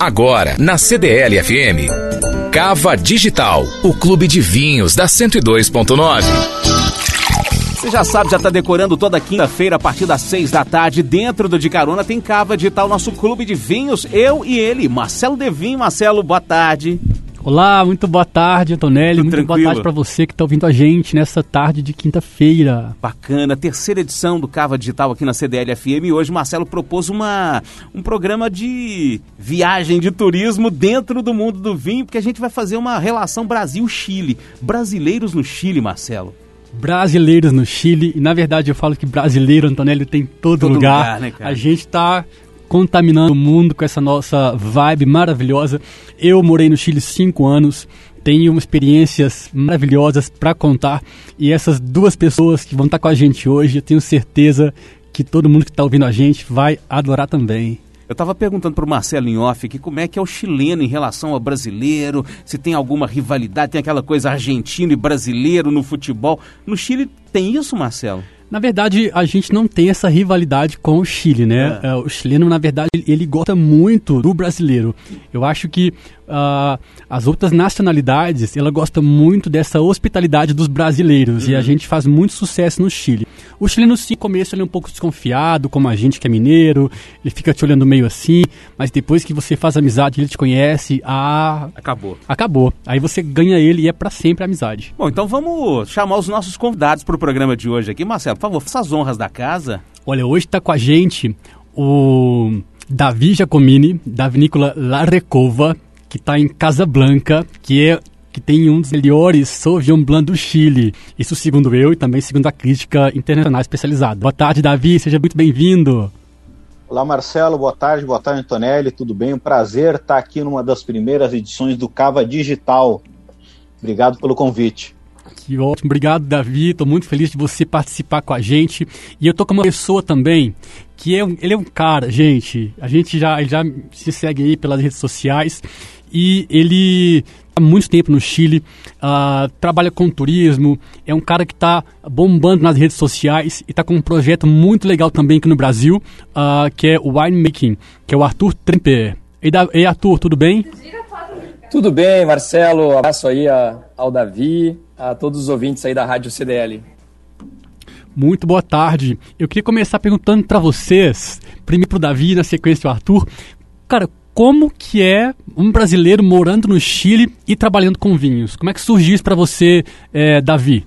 Agora, na CDL FM. Cava Digital, o clube de vinhos da 102.9. Você já sabe, já está decorando toda quinta-feira a partir das seis da tarde. Dentro do De Carona tem Cava Digital, nosso clube de vinhos. Eu e ele, Marcelo Devim. Marcelo, boa tarde. Olá, muito boa tarde, Antonelli. Muito tranquilo? boa tarde para você que está ouvindo a gente nessa tarde de quinta-feira. Bacana, terceira edição do Cava Digital aqui na CDL FM. Hoje Marcelo propôs uma, um programa de viagem de turismo dentro do mundo do vinho, porque a gente vai fazer uma relação Brasil-Chile. Brasileiros no Chile, Marcelo brasileiros no Chile. E na verdade eu falo que brasileiro, Antonelli, tem todo, todo lugar. lugar né, a gente está contaminando o mundo com essa nossa vibe maravilhosa. Eu morei no Chile cinco anos, tenho experiências maravilhosas para contar e essas duas pessoas que vão estar com a gente hoje, eu tenho certeza que todo mundo que está ouvindo a gente vai adorar também. Eu estava perguntando para o Marcelo em off aqui como é que é o chileno em relação ao brasileiro, se tem alguma rivalidade, tem aquela coisa argentino e brasileiro no futebol. No Chile tem isso, Marcelo? Na verdade, a gente não tem essa rivalidade com o Chile, né? É. é o chileno, na verdade, ele gosta muito do brasileiro. Eu acho que uh, as outras nacionalidades, ela gosta muito dessa hospitalidade dos brasileiros uhum. e a uhum. gente faz muito sucesso no Chile. O chileno, sim, no começo ele é um pouco desconfiado, como a gente que é mineiro, ele fica te olhando meio assim, mas depois que você faz amizade, ele te conhece, ah... Acabou. Acabou. Aí você ganha ele e é para sempre a amizade. Bom, então vamos chamar os nossos convidados para o programa de hoje aqui. Marcelo, por favor, faça as honras da casa. Olha, hoje está com a gente o Davi Giacomini, da vinícola La Recova, que está em Casablanca, que é que tem um dos melhores Sauvignon Blanc do Chile. Isso segundo eu e também segundo a crítica internacional especializada. Boa tarde, Davi, seja muito bem-vindo. Olá, Marcelo, boa tarde, boa tarde, Antonelli, tudo bem? Um prazer estar aqui numa das primeiras edições do Cava Digital. Obrigado pelo convite. Que ótimo, obrigado, Davi. Estou muito feliz de você participar com a gente. E eu tô com uma pessoa também que é um, ele é um cara, gente. A gente já, já se segue aí pelas redes sociais e ele há muito tempo no Chile, uh, trabalha com turismo, é um cara que está bombando nas redes sociais e está com um projeto muito legal também aqui no Brasil, uh, que é o Winemaking, que é o Arthur Tremper. Ei, Ei, Arthur, tudo bem? Tudo bem, Marcelo. Abraço aí a, ao Davi, a todos os ouvintes aí da Rádio CDL. Muito boa tarde. Eu queria começar perguntando para vocês, primeiro para o Davi, na sequência o Arthur. Cara, como que é um brasileiro morando no Chile e trabalhando com vinhos? Como é que surgiu isso para você, é, Davi?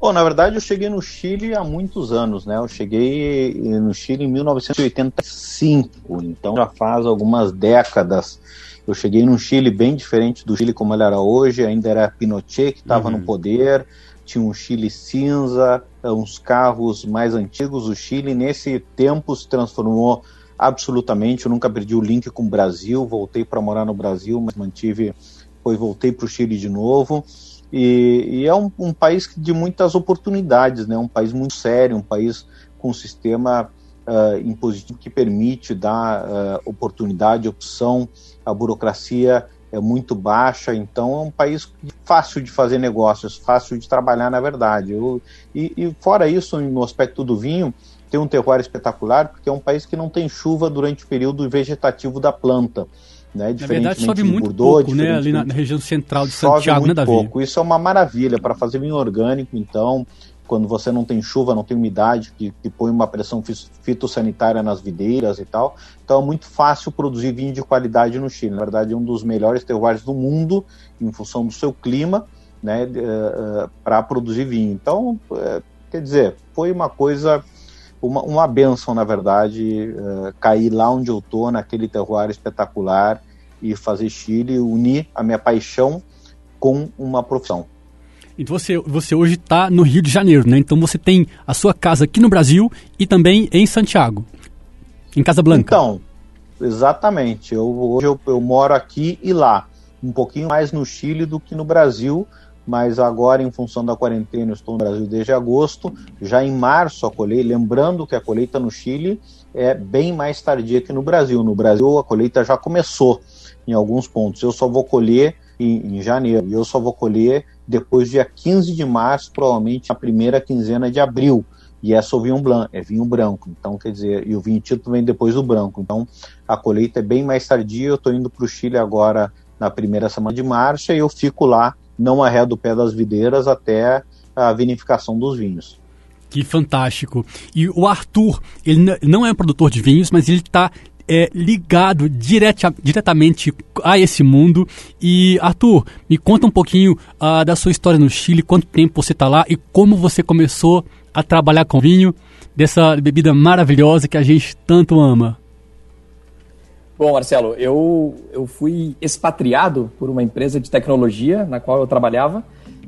Bom, na verdade eu cheguei no Chile há muitos anos, né? Eu cheguei no Chile em 1985, então já faz algumas décadas. Eu cheguei num Chile bem diferente do Chile como ele era hoje, ainda era Pinochet que estava uhum. no poder, tinha um Chile cinza, uns carros mais antigos. O Chile, nesse tempo, se transformou absolutamente. Eu nunca perdi o link com o Brasil, voltei para morar no Brasil, mas mantive, depois voltei para o Chile de novo. E, e é um, um, país de muitas oportunidades, né? um país muito sério, um país com um sistema uh, impositivo que permite dar uh, oportunidade, opção, a burocracia é muito baixa, então é um país fácil de fazer negócios, fácil de trabalhar, na verdade. Eu, e, e fora isso, no aspecto do vinho, tem um terroir espetacular, porque é um país que não tem chuva durante o período vegetativo da planta. Né? Na verdade, chove muito Bordeaux, pouco, né? Ali na, região central de Santiago, né, Davi? pouco. Isso é uma maravilha para fazer vinho orgânico, então, quando você não tem chuva, não tem umidade, que, que põe uma pressão fitossanitária nas videiras e tal. Então é muito fácil produzir vinho de qualidade no Chile. Na verdade, é um dos melhores terroirs do mundo, em função do seu clima, né, eh, uh, para produzir vinho. Então, uh, quer dizer, foi uma coisa uma, uma benção, na verdade, uh, cair lá onde eu tô, naquele terroir espetacular e fazer Chile, unir a minha paixão com uma profissão. Então você, você hoje está no Rio de Janeiro, né? Então você tem a sua casa aqui no Brasil e também em Santiago, em Casablanca. Então, exatamente. Eu, hoje eu, eu moro aqui e lá, um pouquinho mais no Chile do que no Brasil, mas agora, em função da quarentena, estou no Brasil desde agosto. Já em março a colheita, lembrando que a colheita no Chile é bem mais tardia que no Brasil. No Brasil, a colheita já começou em alguns pontos. Eu só vou colher em, em janeiro, e eu só vou colher depois do dia 15 de março, provavelmente na primeira quinzena de abril. e é Sauvignon Blanc, é vinho branco. Então, quer dizer, e o vinho tinto vem depois do branco. Então, a colheita é bem mais tardia. Eu estou indo para o Chile agora na primeira semana de março e eu fico lá, não arredo o pé das videiras até a vinificação dos vinhos. Que fantástico. E o Arthur, ele não é um produtor de vinhos, mas ele está é, ligado direta, diretamente a esse mundo. E, Arthur, me conta um pouquinho uh, da sua história no Chile, quanto tempo você está lá e como você começou a trabalhar com vinho, dessa bebida maravilhosa que a gente tanto ama. Bom, Marcelo, eu, eu fui expatriado por uma empresa de tecnologia na qual eu trabalhava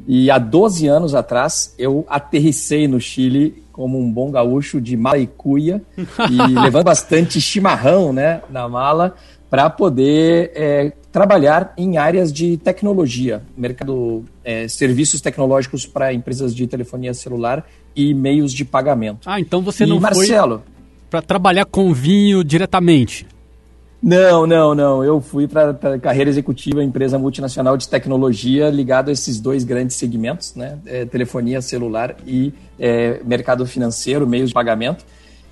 e há 12 anos atrás eu aterrissei no Chile como um bom gaúcho de mala e cuia e levando bastante chimarrão né, na mala para poder é, trabalhar em áreas de tecnologia, mercado, é, serviços tecnológicos para empresas de telefonia celular e meios de pagamento. Ah, então você e não Marcelo, foi para trabalhar com vinho diretamente? Não, não, não. Eu fui para carreira executiva, empresa multinacional de tecnologia ligado a esses dois grandes segmentos, né? É, telefonia celular e é, mercado financeiro, meios de pagamento.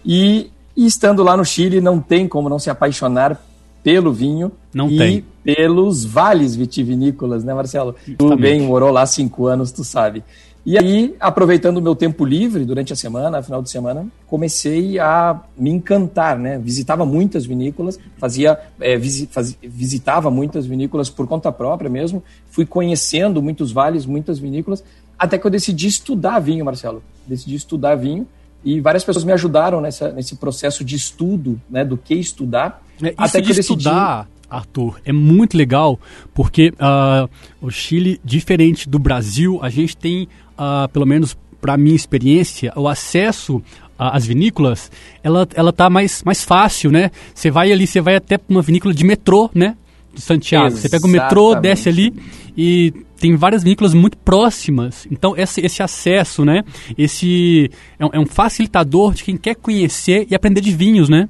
E, e, estando lá no Chile, não tem como não se apaixonar pelo vinho não e tem. pelos vales vitivinícolas, né, Marcelo? Justamente. Tu bem morou lá cinco anos, tu sabe. E aí, aproveitando o meu tempo livre durante a semana, final de semana, comecei a me encantar, né? Visitava muitas vinícolas, fazia, é, visi, faz, visitava muitas vinícolas por conta própria mesmo, fui conhecendo muitos vales, muitas vinícolas, até que eu decidi estudar vinho, Marcelo. Decidi estudar vinho e várias pessoas me ajudaram nessa, nesse processo de estudo, né? Do que estudar. É, até que eu decidi... estudar Arthur, é muito legal porque uh, o Chile, diferente do Brasil, a gente tem uh, pelo menos para minha experiência, o acesso às vinícolas, ela, ela tá mais, mais fácil, né? Você vai ali, você vai até uma vinícola de metrô, né? De Santiago. Exatamente. Você pega o metrô, desce ali e tem várias vinícolas muito próximas. Então, esse, esse acesso, né? Esse é um, é um facilitador de quem quer conhecer e aprender de vinhos, né?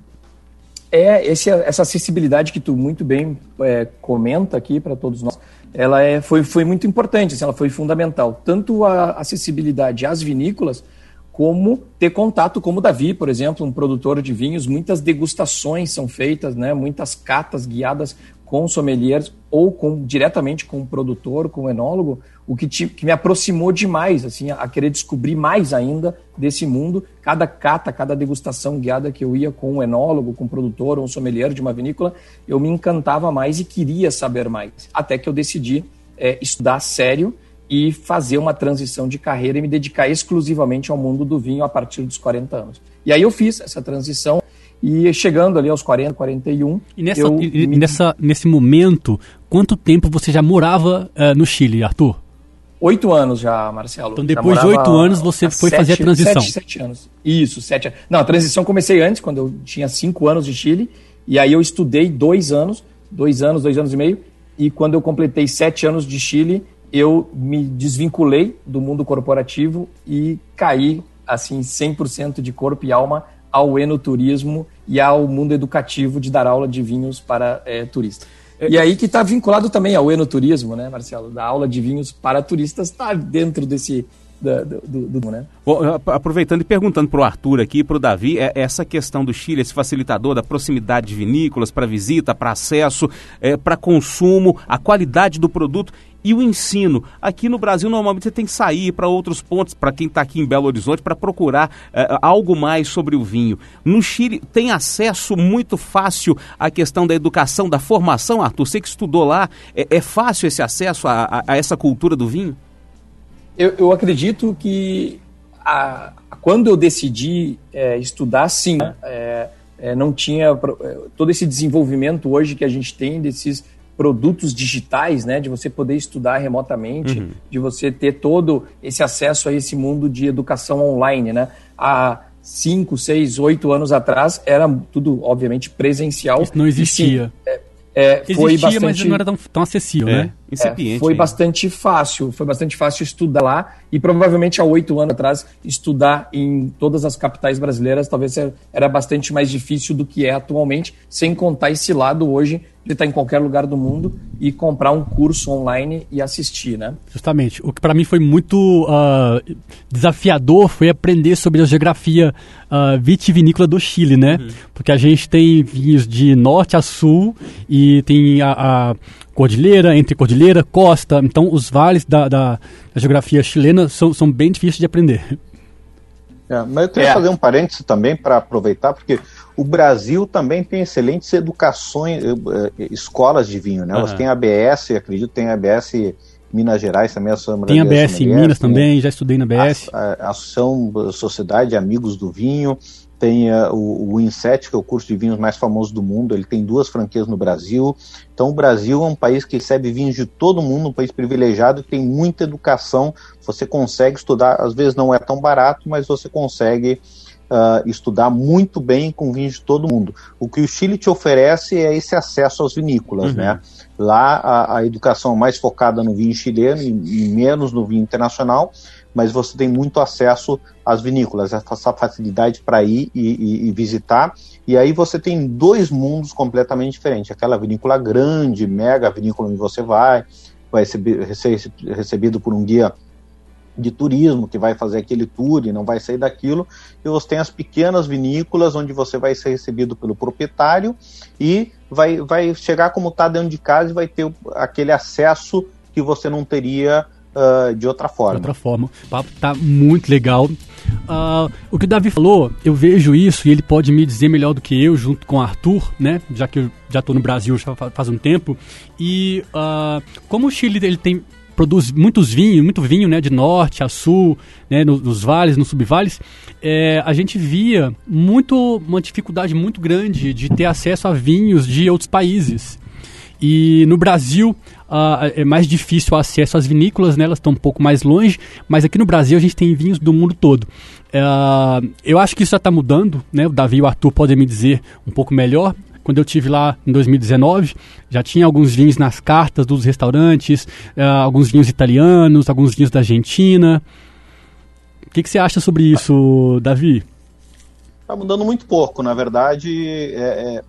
É, esse, essa acessibilidade que tu muito bem é, comenta aqui para todos nós ela é, foi, foi muito importante, assim, ela foi fundamental. Tanto a acessibilidade às vinícolas, como ter contato, como o Davi, por exemplo, um produtor de vinhos, muitas degustações são feitas, né, muitas catas guiadas com sommeliers ou com, diretamente com o produtor, com o enólogo, o que, te, que me aproximou demais, assim, a, a, querer descobrir mais ainda desse mundo. Cada cata, cada degustação guiada que eu ia com um enólogo, com um produtor ou um sommelier de uma vinícola, eu me encantava mais e queria saber mais. Até que eu decidi é, estudar sério e fazer uma transição de carreira e me dedicar exclusivamente ao mundo do vinho a partir dos 40 anos. E aí eu fiz essa transição e chegando ali aos 40, 41. E, nessa, eu e, me... nessa, nesse momento, quanto tempo você já morava uh, no Chile, Arthur? Oito anos já, Marcelo. Então, depois de oito anos, você foi sete, fazer a transição. Sete, sete anos. Isso, sete anos. Não, a transição comecei antes, quando eu tinha cinco anos de Chile. E aí eu estudei dois anos, dois anos, dois anos e meio. E quando eu completei sete anos de Chile, eu me desvinculei do mundo corporativo e caí, assim, 100% de corpo e alma ao enoturismo e ao mundo educativo de dar aula de vinhos para é, turistas. E aí que está vinculado também ao enoturismo, né, Marcelo? Da aula de vinhos para turistas está dentro desse, do, do, do, né? Bom, aproveitando e perguntando para o Arthur aqui, para o Davi, é, essa questão do Chile, esse facilitador da proximidade de vinícolas para visita, para acesso, é, para consumo, a qualidade do produto e o ensino. Aqui no Brasil, normalmente você tem que sair para outros pontos, para quem está aqui em Belo Horizonte, para procurar é, algo mais sobre o vinho. No Chile, tem acesso muito fácil à questão da educação, da formação, Arthur? Você que estudou lá, é, é fácil esse acesso a, a, a essa cultura do vinho? Eu, eu acredito que a, quando eu decidi é, estudar, sim, é, não tinha todo esse desenvolvimento hoje que a gente tem desses produtos digitais, né, de você poder estudar remotamente, uhum. de você ter todo esse acesso a esse mundo de educação online, né? Há cinco, seis, oito anos atrás era tudo, obviamente, presencial. Isso não existia. Sim, é, é, Existia, bastante... mas não era tão, tão acessível, é. né? Incipiente. É, foi bastante fácil, foi bastante fácil estudar lá e provavelmente há oito anos atrás estudar em todas as capitais brasileiras talvez era bastante mais difícil do que é atualmente, sem contar esse lado hoje de estar em qualquer lugar do mundo e comprar um curso online e assistir, né? Justamente. O que para mim foi muito uh, desafiador foi aprender sobre a geografia uh, vitivinícola do Chile, né? Uhum. Porque a gente tem vinhos de norte a sul e tem a, a cordilheira, entre cordilheira, costa. Então, os vales da, da, da geografia chilena são, são bem difíceis de aprender. É, mas eu queria é. fazer um parêntese também para aproveitar, porque o Brasil também tem excelentes educações, eh, eh, escolas de vinho, né? Uhum. Elas têm ABS, acredito, tem ABS Minas Gerais também, a Tem ABS em Minas também, já estudei na ABS. A, a, Ação Sociedade Amigos do Vinho, tem uh, o, o INSET, que é o curso de vinhos mais famoso do mundo, ele tem duas franquias no Brasil. Então o Brasil é um país que recebe vinhos de todo mundo, um país privilegiado, que tem muita educação, você consegue estudar, às vezes não é tão barato, mas você consegue uh, estudar muito bem com vinhos de todo mundo. O que o Chile te oferece é esse acesso às vinícolas, uhum. né? Lá a, a, educação é mais focada no vinho chileno e, e, menos no vinho internacional, mas você tem muito acesso às vinícolas, essa facilidade para ir e, e, e, visitar. E aí você tem dois mundos completamente diferentes. Aquela vinícola grande, mega vinícola onde você vai, vai ser recebido por um guia de turismo que vai fazer aquele tour e não vai sair daquilo, e você tem as pequenas vinícolas onde você vai ser recebido pelo proprietário e vai, vai chegar como está dentro de casa e vai ter aquele acesso que você não teria uh, de outra forma. De outra forma. O papo tá muito legal. Uh, o que o Davi falou, eu vejo isso e ele pode me dizer melhor do que eu, junto com o Arthur, né? Já que eu já estou no Brasil já faz um tempo. E uh, como o Chile ele tem produz muitos vinhos, muito vinho, né, de norte a sul, né, nos, nos vales, nos subvales, é, a gente via muito uma dificuldade muito grande de ter acesso a vinhos de outros países. E no Brasil uh, é mais difícil o acesso às vinícolas, né? elas estão um pouco mais longe, mas aqui no Brasil a gente tem vinhos do mundo todo. Uh, eu acho que isso já está mudando, né? o Davi e o Arthur podem me dizer um pouco melhor, quando eu tive lá em 2019, já tinha alguns vinhos nas cartas dos restaurantes, uh, alguns vinhos italianos, alguns vinhos da Argentina. O que, que você acha sobre isso, Davi? Está mudando muito pouco, na verdade. É, é,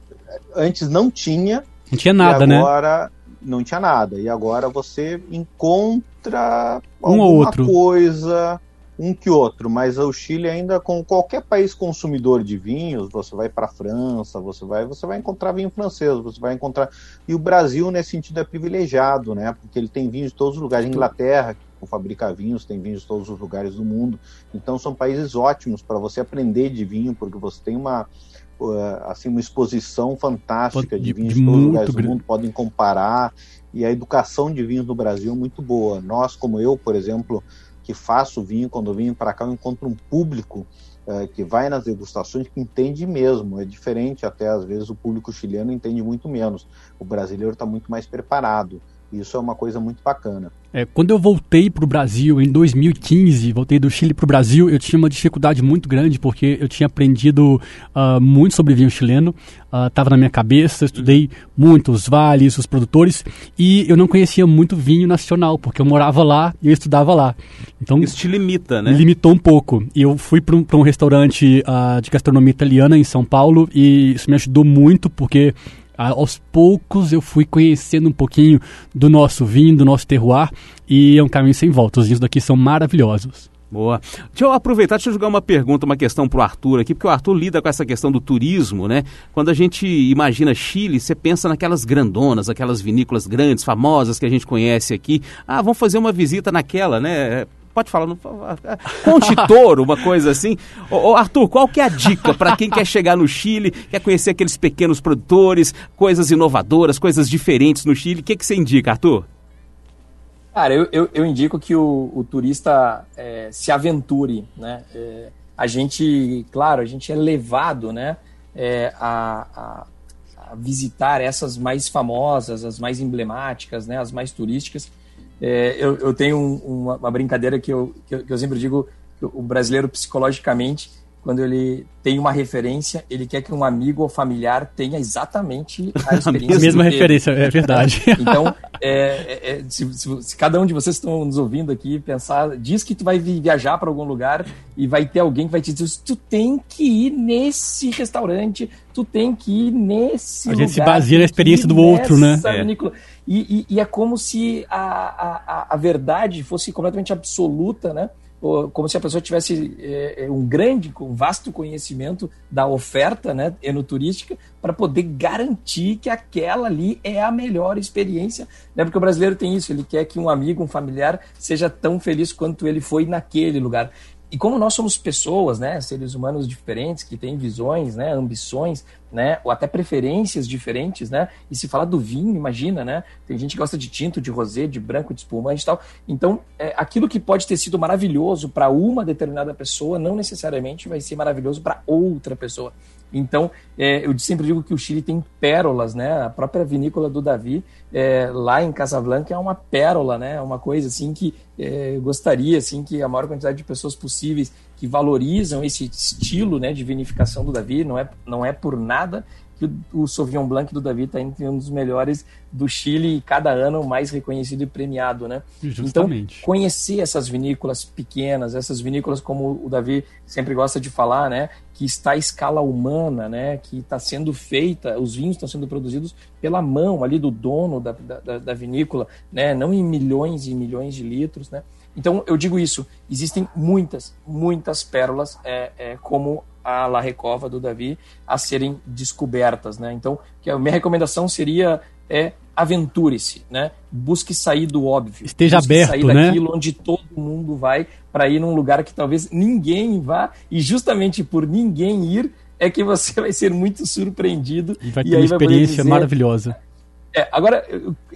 antes não tinha. Não tinha nada, agora, né? Agora não tinha nada. E agora você encontra um outro. coisa um que outro, mas o Chile ainda com qualquer país consumidor de vinhos, você vai para a França, você vai, você vai encontrar vinho francês, você vai encontrar e o Brasil nesse sentido é privilegiado, né? Porque ele tem vinhos de todos os lugares, a Inglaterra que fabrica vinhos, tem vinhos de todos os lugares do mundo. Então são países ótimos para você aprender de vinho, porque você tem uma assim uma exposição fantástica de vinhos de, todos os lugares do mundo, podem comparar e a educação de vinhos no Brasil é muito boa. Nós, como eu, por exemplo, que faço vinho, quando eu venho para cá, eu encontro um público é, que vai nas degustações que entende mesmo. É diferente, até às vezes o público chileno entende muito menos. O brasileiro está muito mais preparado. Isso é uma coisa muito bacana. É, quando eu voltei para o Brasil em 2015, voltei do Chile para o Brasil, eu tinha uma dificuldade muito grande porque eu tinha aprendido uh, muito sobre vinho chileno, estava uh, na minha cabeça, estudei muito os vales, os produtores e eu não conhecia muito vinho nacional porque eu morava lá e eu estudava lá. Então isso te limita, né? Limitou um pouco. E eu fui para um, um, restaurante uh, de gastronomia italiana em São Paulo e isso me ajudou muito porque aos poucos eu fui conhecendo um pouquinho do nosso vinho, do nosso terroir, e é um caminho sem volta. Os vinhos daqui são maravilhosos. Boa. Deixa eu aproveitar, deixa eu jogar uma pergunta, uma questão para o Arthur aqui, porque o Arthur lida com essa questão do turismo, né? Quando a gente imagina Chile, você pensa naquelas grandonas, aquelas vinícolas grandes, famosas que a gente conhece aqui. Ah, vamos fazer uma visita naquela, né? Pode falar, não, Conte Toro, uma coisa assim. Ô, ô, Arthur, qual que é a dica para quem quer chegar no Chile, quer conhecer aqueles pequenos produtores, coisas inovadoras, coisas diferentes no Chile? O que, que você indica, Arthur? Cara, eu, eu, eu indico que o, o turista é, se aventure, né? É, a gente, claro, a gente é levado, né, é, a, a, a visitar essas mais famosas, as mais emblemáticas, né, as mais turísticas, é, eu, eu, tenho um, uma, uma, brincadeira que eu, que eu, que eu sempre digo que o brasileiro psicologicamente quando ele tem uma referência, ele quer que um amigo ou familiar tenha exatamente a experiência. a mesma referência, é verdade. Então, é, é, é, se, se, se, cada um de vocês estão nos ouvindo aqui pensar, diz que tu vai viajar para algum lugar e vai ter alguém que vai te dizer, tu tem que ir nesse restaurante, tu tem que ir nesse A lugar, gente se baseia na experiência do outro, né? É. E, e, e, é como se a, a, a verdade fosse completamente absoluta, né? como se a pessoa tivesse é, é, um grande, um vasto conhecimento da oferta né, enoturística para poder garantir que aquela ali é a melhor experiência. Né? Porque o brasileiro tem isso, ele quer que um amigo, um familiar, seja tão feliz quanto ele foi naquele lugar. E como nós somos pessoas, né, seres humanos diferentes, que têm visões, né, ambições, né, ou até preferências diferentes, né, e se falar do vinho, imagina, né, tem gente que gosta de tinto, de rosé, de branco, de espumante e tal. Então, é, aquilo que pode ter sido maravilhoso para uma determinada pessoa, não necessariamente vai ser maravilhoso para outra pessoa. Então, é, eu sempre digo que o Chile tem pérolas, né? A própria vinícola do Davi, é, lá em Casablanca, é uma pérola, né? Uma coisa assim que é, gostaria assim que a maior quantidade de pessoas possíveis que valorizam esse estilo, né, de vinificação do Davi, não é, não é por nada que o, o Sauvignon Blanc do Davi está entre um dos melhores do Chile e cada ano mais reconhecido e premiado, né? Justamente. Então, conhecer essas vinícolas pequenas, essas vinícolas como o Davi sempre gosta de falar, né? Que está à escala humana, né? Que está sendo feita, os vinhos estão sendo produzidos pela mão ali do dono da, da, da vinícola, né? Não em milhões e milhões de litros, né? Então, eu digo isso, existem muitas, muitas pérolas, é, é, como a La Recova do Davi, a serem descobertas, né? Então, que a minha recomendação seria é aventure-se, né? Busque sair do óbvio. Esteja Busque aberto, sair né? daquilo onde todo mundo vai para ir num lugar que talvez ninguém vá e justamente por ninguém ir é que você vai ser muito surpreendido e vai ter e uma experiência dizer, maravilhosa. É, agora,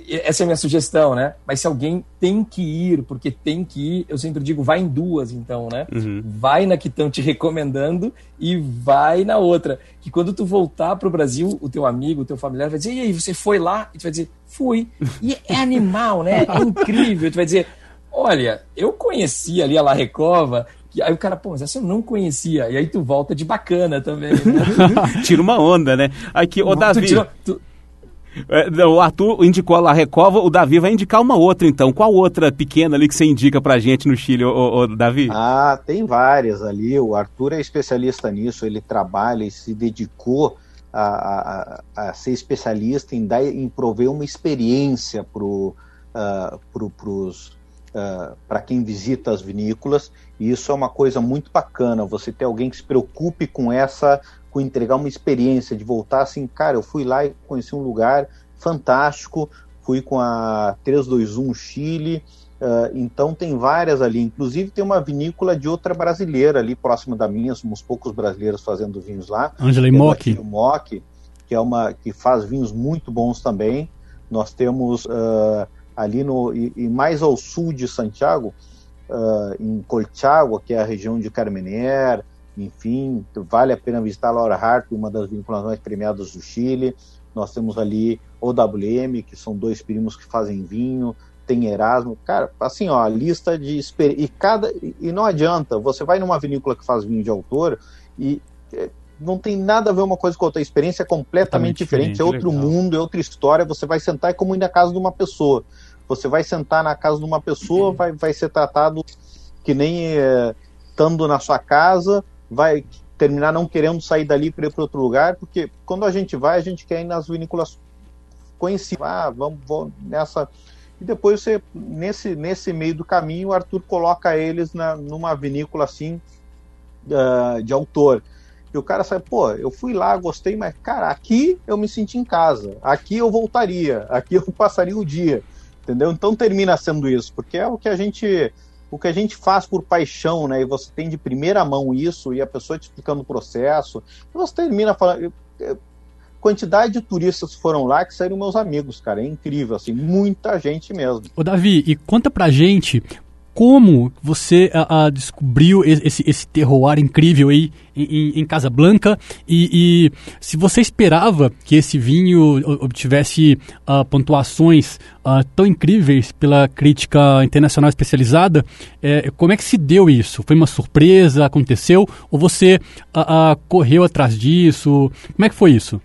essa é a minha sugestão, né? Mas se alguém tem que ir, porque tem que ir, eu sempre digo, vai em duas, então, né? Uhum. Vai na que estão te recomendando e vai na outra. Que quando tu voltar pro Brasil, o teu amigo, o teu familiar vai dizer, e aí, você foi lá? E tu vai dizer, fui. E é animal, né? É incrível. E tu vai dizer, olha, eu conheci ali a La Recova, e aí o cara, pô, mas essa eu não conhecia. E aí tu volta de bacana também. Né? Tira uma onda, né? Aqui, ô Davi. Tu tirou, tu, é, o Arthur indicou a La Recova, o Davi vai indicar uma outra então. Qual outra pequena ali que você indica pra gente no Chile, ô, Davi? Ah, tem várias ali. O Arthur é especialista nisso, ele trabalha e se dedicou a, a, a ser especialista em, dar, em prover uma experiência pro, uh, pro, uh, para quem visita as vinícolas. E isso é uma coisa muito bacana, você ter alguém que se preocupe com essa com entregar uma experiência, de voltar assim, cara, eu fui lá e conheci um lugar fantástico, fui com a 321 Chile, uh, então tem várias ali, inclusive tem uma vinícola de outra brasileira ali próxima da minha, somos poucos brasileiros fazendo vinhos lá. Angela é Mock. Mock, que é uma que faz vinhos muito bons também. Nós temos uh, ali no e, e, mais ao sul de Santiago, uh, em Colchagua, que é a região de Carmener, enfim, vale a pena visitar Laura Hart, uma das vinculações mais premiadas do Chile. Nós temos ali OWM, que são dois primos que fazem vinho, tem Erasmo. Cara, assim, ó, a lista de e cada e não adianta, você vai numa vinícola que faz vinho de autor e é, não tem nada a ver uma coisa com outra, a experiência é completamente diferente, diferente, é outro legal. mundo, é outra história, você vai sentar é como ir na casa de uma pessoa. Você vai sentar na casa de uma pessoa, uhum. vai, vai ser tratado que nem é, estando na sua casa, vai terminar não querendo sair dali para ir para outro lugar, porque quando a gente vai, a gente quer ir nas vinícolas conhecidas. Ah, vamos, vamos nessa. E depois você, nesse, nesse meio do caminho, o Arthur coloca eles na, numa vinícola assim uh, de autor. E o cara sabe, pô, eu fui lá, gostei, mas, cara, aqui eu me senti em casa, aqui eu voltaria, aqui eu passaria o dia, entendeu? Então termina sendo isso, porque é o que a gente o que a gente faz por paixão, né? E você tem de primeira mão isso e a pessoa te explicando o processo, e você termina falando. Quantidade de turistas foram lá que saíram meus amigos, cara. É incrível, assim, muita gente mesmo. Ô, Davi, e conta pra gente como você uh, uh, descobriu esse, esse terroir incrível aí em, em Casablanca e, e, se você esperava que esse vinho obtivesse uh, pontuações tão incríveis pela crítica internacional especializada, é, como é que se deu isso? Foi uma surpresa? Aconteceu? Ou você correu atrás disso? Como é que foi isso?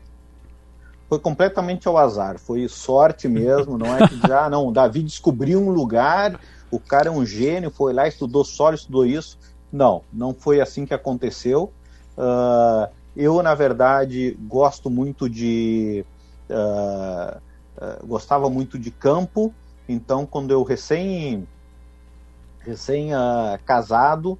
foi completamente ao azar, foi sorte mesmo, não é que já, ah, não, o Davi descobriu um lugar, o cara é um gênio, foi lá, estudou só, estudou isso. Não, não foi assim que aconteceu. Uh, eu, na verdade, gosto muito de. Uh, uh, gostava muito de campo, então, quando eu recém, recém casado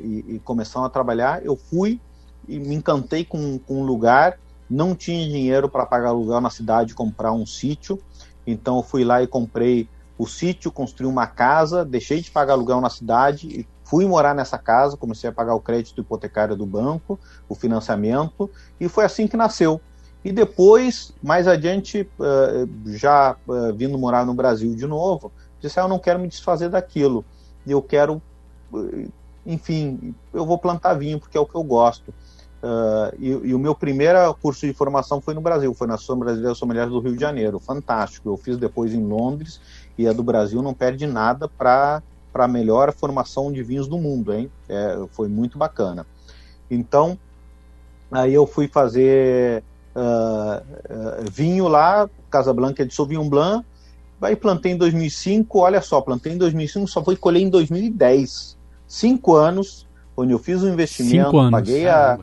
e, e começando a trabalhar, eu fui e me encantei com, com um lugar não tinha dinheiro para pagar aluguel na cidade comprar um sítio, então eu fui lá e comprei o sítio, construí uma casa, deixei de pagar aluguel na cidade fui morar nessa casa, comecei a pagar o crédito hipotecário do banco, o financiamento, e foi assim que nasceu. E depois, mais adiante, já vindo morar no Brasil de novo, disse: ah, Eu não quero me desfazer daquilo, eu quero, enfim, eu vou plantar vinho porque é o que eu gosto. Uh, e, e, o meu primeiro curso de formação foi no Brasil, foi na Associação Brasileira de Sommeliers do Rio de Janeiro, fantástico. Eu fiz depois em Londres e a do Brasil não perde nada para a melhor formação de vinhos do mundo, hein? É, foi muito bacana. Então, aí eu fui fazer uh, uh, vinho lá, Casa Blanca de Sauvignon Blanc, aí plantei em 2005, olha só, plantei em 2005, só fui colher em 2010. Cinco anos, onde eu fiz um investimento, paguei a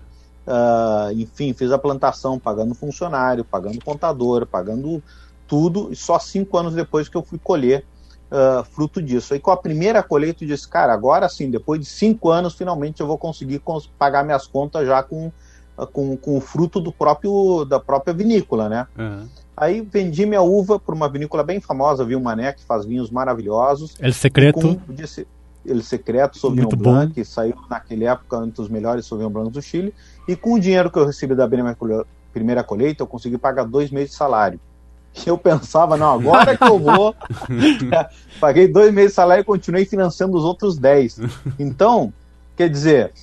Uh, enfim, fiz a plantação pagando funcionário, pagando contador, pagando tudo, e só cinco anos depois que eu fui colher uh, fruto disso. Aí com a primeira colheita eu disse, cara, agora sim, depois de cinco anos, finalmente eu vou conseguir cons pagar minhas contas já com, uh, com, com o fruto do próprio, da própria vinícola, né? Uhum. Aí vendi minha uva para uma vinícola bem famosa, viu, Mané, que faz vinhos maravilhosos. El Secreto. Com, disse, El Secreto Sauvignon Muito Blanc, bom. que saiu naquela época entre os melhores Sauvignon Blancs do Chile. E com o dinheiro que eu recebi da primeira colheita, eu consegui pagar dois meses de salário. Eu pensava, não, agora que eu vou. Paguei dois meses de salário e continuei financiando os outros dez. Então, quer dizer,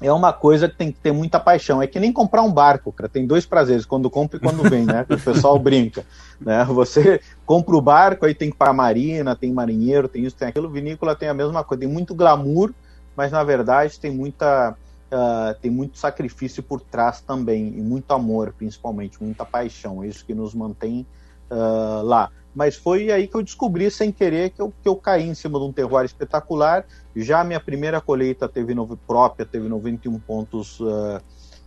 é uma coisa que tem que ter muita paixão. É que nem comprar um barco, cara. Tem dois prazeres, quando compra e quando vem, né? o pessoal brinca. Né? Você compra o barco, aí tem que pagar marina, tem marinheiro, tem isso, tem aquilo. Vinícola tem a mesma coisa. Tem muito glamour, mas na verdade tem muita uh, tem muito sacrifício por trás também, e muito amor, principalmente, muita paixão, é isso que nos mantém uh, lá. Mas foi aí que eu descobri, sem querer, que eu, que eu caí em cima de um terroir espetacular. Já minha primeira colheita teve própria, teve 91 pontos uh,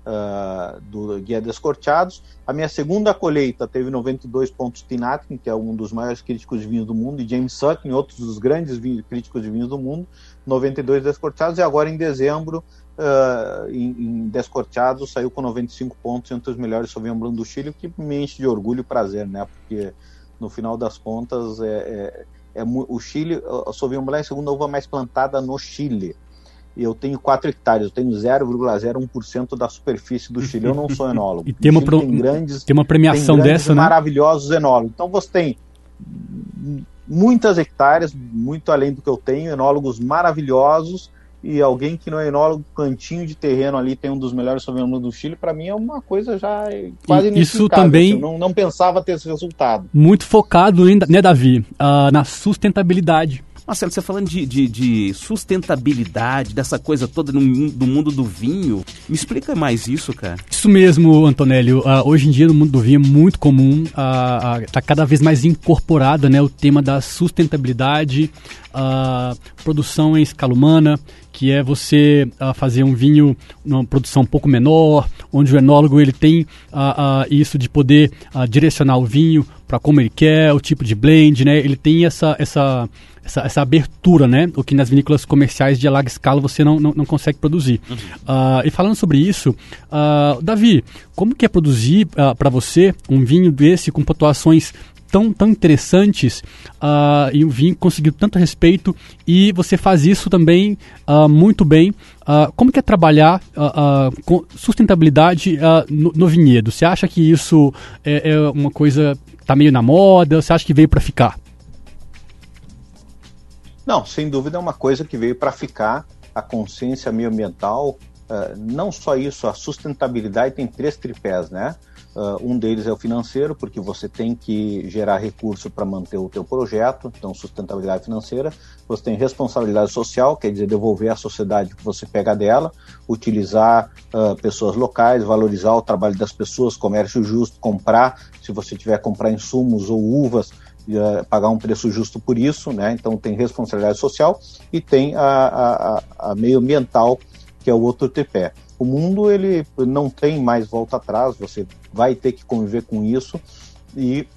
uh, do Guia Descorteados. A minha segunda colheita teve 92 pontos Tinatkin, que é um dos maiores críticos de vinhos do mundo, e James Sutton, outros dos grandes críticos de vinhos do mundo, 92 Descorteados. E agora, em dezembro, uh, em, em descorteado, saiu com 95 pontos entre os melhores Sauvignon Blanc do Chile, o que me enche de orgulho e prazer, né? Porque no final das contas é, é, é o Chile, o Sauvignon Blanc é a segunda uva mais plantada no Chile. E eu tenho 4 hectares, eu tenho 0,01% da superfície do Chile. Eu não sou enólogo. e tem uma, pro... tem grandes, tem uma premiação tem dessa, né? maravilhosos enólogos. Então você tem muitas hectares, muito além do que eu tenho, enólogos maravilhosos e alguém que não é enólogo, cantinho de terreno ali, tem um dos melhores Sauvignon do Chile, para mim é uma coisa já quase Isso também assim, não, não pensava ter esse resultado. Muito focado, né, Davi, uh, na sustentabilidade. Marcelo, você falando de, de, de, sustentabilidade, dessa coisa toda no, do mundo do vinho, me explica mais isso, cara. Isso mesmo, Antonélio. Uh, hoje em dia, no mundo do vinho, é muito comum, está uh, uh, cada vez mais incorporada né, o tema da sustentabilidade, uh, produção em escala humana, que é você uh, fazer um vinho numa produção um pouco menor, onde o enólogo ele tem uh, uh, isso de poder direcionar o vinho para como ele quer, o tipo de blend, né? Ele tem essa, essa, essa, essa, abertura, né? O que nas vinícolas comerciais de larga escala você não, não, não consegue produzir. Uhum. e falando sobre isso, Davi, como que é produzir para você um vinho desse com pontuações tão, tão interessantes uh, e o vinho conseguiu tanto respeito e você faz isso também uh, muito bem. Uh, como que é trabalhar sustentabilidade no, no, vinhedo? Você acha que isso é, é uma coisa está meio na moda? Você acha que veio para ficar? Não, sem dúvida é uma coisa que veio para ficar. A consciência ambiental, uh, não só isso, a sustentabilidade tem três tripés, né? Uh, um deles é o financeiro, porque você tem que gerar recurso para manter o teu projeto, então sustentabilidade financeira. Você tem responsabilidade social, quer dizer, devolver à sociedade o que você pega dela, utilizar uh, pessoas locais, valorizar o trabalho das pessoas, comércio justo, comprar, se você tiver comprar insumos ou uvas, uh, pagar um preço justo por isso, né? Então tem responsabilidade social e tem a, a, a meio ambiental, que é o outro tripé o mundo ele não tem mais volta atrás, você vai ter que conviver com isso. E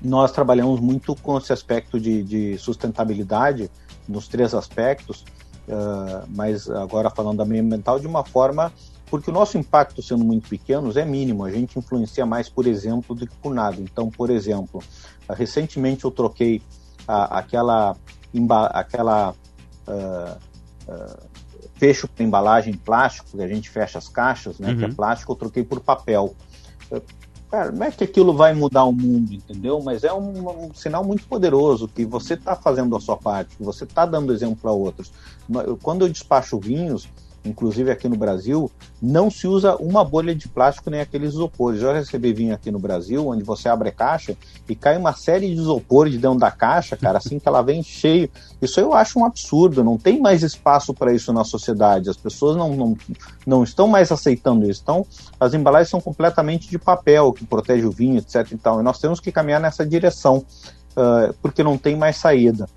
nós trabalhamos muito com esse aspecto de, de sustentabilidade nos três aspectos, uh, mas agora falando da meio ambiental de uma forma porque o nosso impacto sendo muito pequeno é mínimo, a gente influencia mais por exemplo do que por nada. Então, por exemplo, recentemente eu troquei a, aquela aquela uh, uh, fecho para embalagem plástico, que a gente fecha as caixas, né? Uhum. Que é uhum. plástico, eu troquei por papel. cara, não é que aquilo vai mudar o mundo, entendeu? Mas é um, um sinal muito poderoso que você está fazendo a sua parte, que você está dando exemplo para outros. Quando eu despacho vinhos, inclusive aqui no Brasil, não se usa uma bolha de plástico nem aqueles isopores. Já recebi vinho aqui no Brasil, onde você abre a caixa e cai uma série de isopores de dentro da caixa, cara, assim que ela vem cheio. Isso eu acho um absurdo, não tem mais espaço para isso na sociedade. As pessoas não, não, não estão mais aceitando isso. Então, as embalagens são completamente de papel, que protege o vinho, etc. Então, e nós temos que caminhar nessa direção, uh, porque não tem mais saída.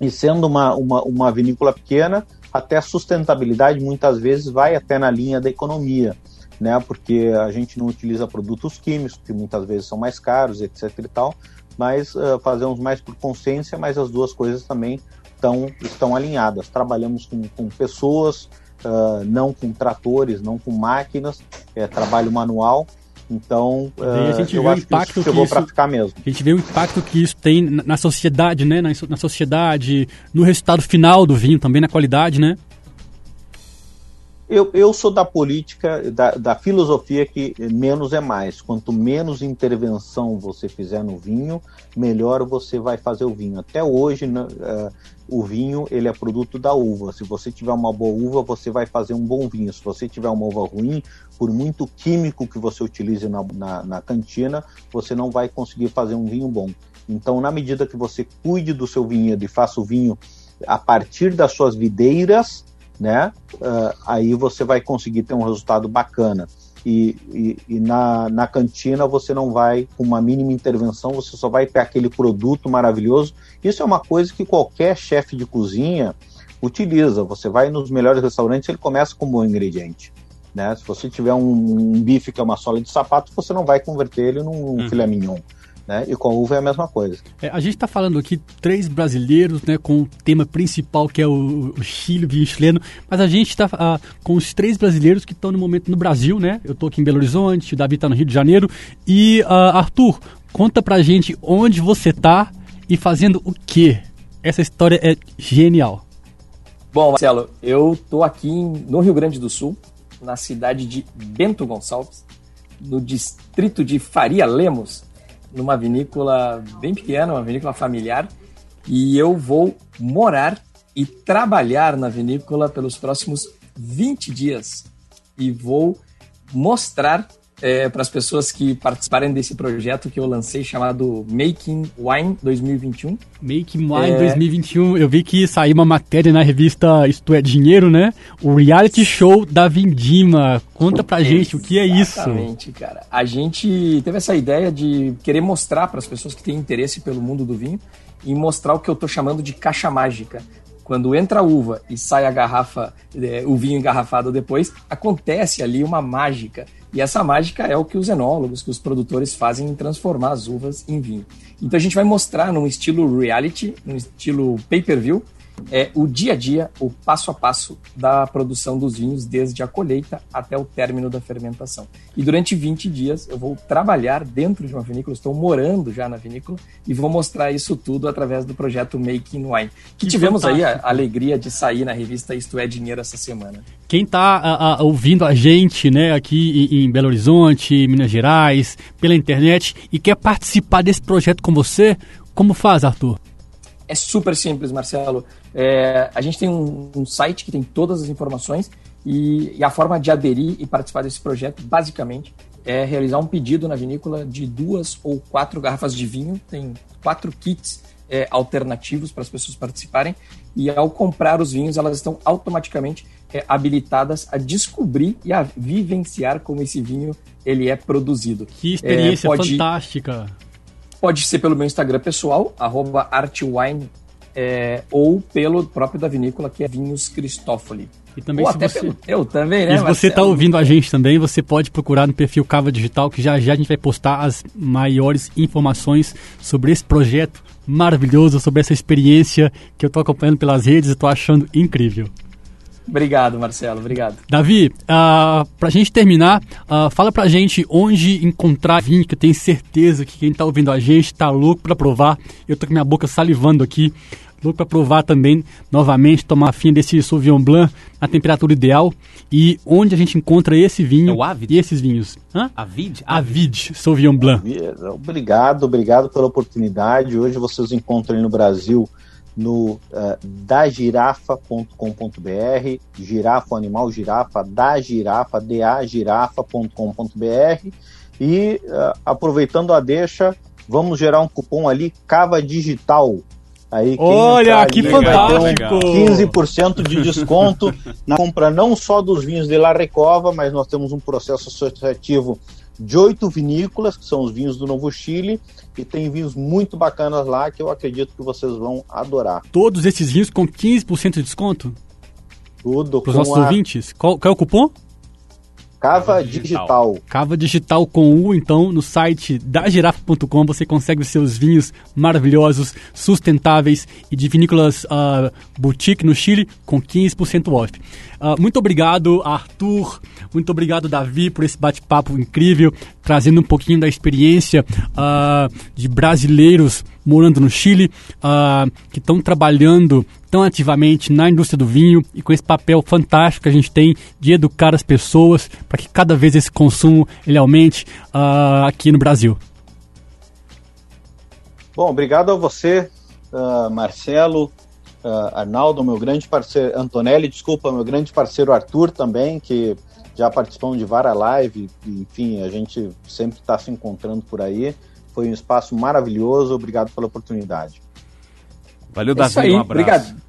E sendo uma, uma, uma vinícola pequena, até a sustentabilidade muitas vezes vai até na linha da economia, né? Porque a gente não utiliza produtos químicos, que muitas vezes são mais caros, etc e tal, mas uh, fazemos mais por consciência, mas as duas coisas também tão, estão alinhadas. Trabalhamos com, com pessoas, uh, não com tratores, não com máquinas, é trabalho manual, então, a eh, gente eu vê o impacto que, isso chegou para ficar mesmo. A gente vê o impacto que isso tem na sociedade, né? Na, na sociedade, no resultado final do vinho, também na qualidade, né? Eu, eu sou da política, da, da, filosofia que menos é mais. Quanto menos intervenção você fizer no vinho, melhor você vai fazer o vinho. Até hoje, uh, o vinho ele é produto da uva. Se você tiver uma boa uva, você vai fazer um bom vinho. Se você tiver uma uva ruim, por muito químico que você utilize na, na, na cantina, você não vai conseguir fazer um vinho bom. Então, na medida que você cuide do seu vinhedo e faça o vinho a partir das suas videiras, né? Uh, aí você vai conseguir ter um resultado bacana. E, e, e, na, na cantina você não vai, com uma mínima intervenção, você só vai ter aquele produto maravilhoso. Isso é uma coisa que qualquer chefe de cozinha utiliza. Você vai nos melhores restaurantes, ele começa com um bom ingrediente. Né? Se você tiver um, um bife que é uma sola de sapato, você não vai converter ele num hum. filé mignon. Né? E com a uva é a mesma coisa. É, a gente está falando aqui três brasileiros, né, com o tema principal que é o, o Chile, o vinho chileno, mas a gente está ah, com os três brasileiros que estão no momento no Brasil, né? Eu estou aqui em Belo Horizonte, o Davi está no Rio de Janeiro. E ah, Arthur, conta pra gente onde você está e fazendo o quê? Essa história é genial. Bom, Marcelo, eu estou aqui no Rio Grande do Sul, na cidade de Bento Gonçalves, no distrito de Faria Lemos, numa vinícola bem pequena, uma vinícola familiar, e eu vou morar e trabalhar na vinícola pelos próximos 20 dias. E vou mostrar é, para as pessoas que participarem desse projeto que eu lancei chamado Making Wine 2021. Making Wine é... 2021, eu vi que saiu uma matéria na revista Isto é Dinheiro, né? O reality show da Vindima. Conta pra gente o que é isso. Exatamente, cara. A gente teve essa ideia de querer mostrar para as pessoas que têm interesse pelo mundo do vinho e mostrar o que eu tô chamando de caixa mágica quando entra a uva e sai a garrafa, é, o vinho engarrafado depois, acontece ali uma mágica e essa mágica é o que os enólogos, que os produtores fazem em transformar as uvas em vinho. Então a gente vai mostrar num estilo reality, num estilo pay-per-view, é o dia a dia, o passo a passo da produção dos vinhos, desde a colheita até o término da fermentação. E durante 20 dias eu vou trabalhar dentro de uma vinícola, estou morando já na vinícola e vou mostrar isso tudo através do projeto Making Wine, que, que tivemos fantástico. aí a alegria de sair na revista Isto é Dinheiro essa semana. Quem está ouvindo a gente né, aqui em, em Belo Horizonte, Minas Gerais, pela internet e quer participar desse projeto com você, como faz, Arthur? É super simples, Marcelo. É, a gente tem um, um, site que tem todas as informações e, e, a forma de aderir e participar desse projeto, basicamente, é realizar um pedido na vinícola de duas ou quatro garrafas de vinho. Tem quatro kits é, alternativos para as pessoas participarem. E ao comprar os vinhos, elas estão automaticamente é, habilitadas a descobrir e a vivenciar como esse vinho ele é produzido. Que experiência é, pode, fantástica! Pode ser pelo meu Instagram pessoal, artwine, é, ou pelo próprio da vinícola, que é Vinhos Cristófoli. E também Ou até você... pelo teu também, né? E se você está ouvindo a gente também, você pode procurar no perfil Cava Digital, que já já a gente vai postar as maiores informações sobre esse projeto maravilhoso, sobre essa experiência que eu estou acompanhando pelas redes e estou achando incrível. Obrigado, Marcelo. Obrigado. Davi, uh, ah, para a gente terminar, uh, fala para a gente onde encontrar vinho, que eu tenho certeza que quem está ouvindo a gente está louco para provar. Eu tô com minha boca salivando aqui louco para provar também, novamente, tomar fim desse Sauvignon Blanc na temperatura ideal. E onde a gente encontra esse vinho é o Avid? e esses vinhos? Hã? Avid? Avid, Sauvignon Blanc. Obrigado, obrigado pela oportunidade. Hoje vocês encontram no Brasil no uh, dagirafa.com.br, girafa, animal girafa, da girafa, dagirafa.com.br e uh, aproveitando a deixa, vamos gerar um cupom ali, Cava Digital, Aí, Olha, que fantástico! 15% de desconto na compra não só dos vinhos de La Recova, mas nós temos um processo associativo de oito vinícolas, que são os vinhos do Novo Chile, e tem vinhos muito bacanas lá que eu acredito que vocês vão adorar. Todos esses vinhos com 15% de desconto? Tudo. Para os nossos a... ouvintes. Qual, qual é o cupom? Cava Digital. Cava Digital com U, então, no site da girafa.com você consegue os seus vinhos maravilhosos, sustentáveis e de vinícolas uh, boutique no Chile com 15% off. Uh, muito obrigado, Arthur. Muito obrigado, Davi, por esse bate-papo incrível, trazendo um pouquinho da experiência uh, de brasileiros morando no Chile, uh, que estão trabalhando tão ativamente na indústria do vinho e com esse papel fantástico que a gente tem de educar as pessoas para que cada vez esse consumo ele aumente uh, aqui no Brasil. Bom, obrigado a você, Marcelo, Arnaldo, meu grande parceiro, Antonelli, desculpa, meu grande parceiro Arthur também, que já participamos de várias lives, enfim, a gente sempre está se encontrando por aí. Foi um espaço maravilhoso. Obrigado pela oportunidade. Valeu, é Davi. Aí, um abraço. Obrigado.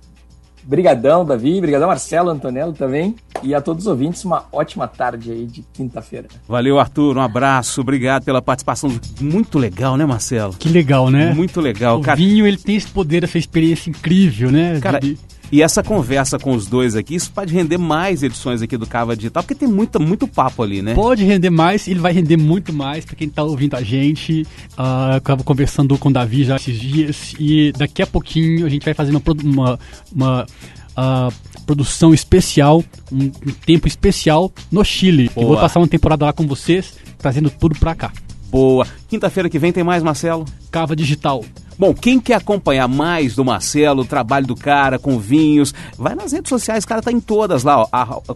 Obrigadão, Davi. Obrigadão, Marcelo, Antonello também. E a todos os ouvintes, uma ótima tarde aí de quinta-feira. Valeu, Arthur. Um abraço. Obrigado pela participação. Muito legal, né, Marcelo? Que legal, né? Muito legal. O cara... vinho, ele tem esse poder, essa experiência incrível, né? Cara, de... E essa conversa com os dois aqui, isso pode render mais edições aqui do Cava Digital, porque tem muito, muito papo ali, né? Pode render mais, ele vai render muito mais para quem está ouvindo a gente. Uh, eu estava conversando com o Davi já esses dias e daqui a pouquinho a gente vai fazer uma, uma, uma uh, produção especial, um, um, tempo especial no Chile. Boa. Eu vou passar uma temporada lá com vocês, trazendo tudo para cá. Boa. Quinta-feira que vem tem mais, Marcelo? Cava Digital. Bom, quem quer acompanhar mais do Marcelo, o trabalho do cara com vinhos, vai nas redes sociais, o cara tá em todas lá, ó,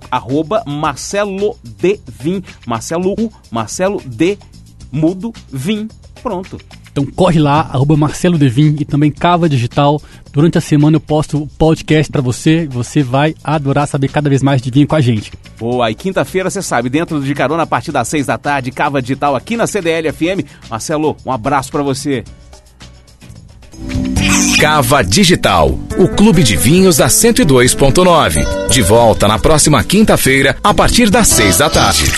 arroba Marcelo de Vim, Marcelo U, Marcelo de Mudo Vim, pronto. Então corre lá, arroba Marcelo Devin e também Cava Digital. Durante a semana eu posto o podcast para você. Você vai adorar saber cada vez mais de vinho com a gente. Boa, e quinta-feira, você sabe, dentro de carona a partir das seis da tarde, Cava Digital aqui na CDL FM. Marcelo, um abraço para você. Cava Digital, o clube de vinhos da 102.9. De volta na próxima quinta-feira, a partir das seis da tarde.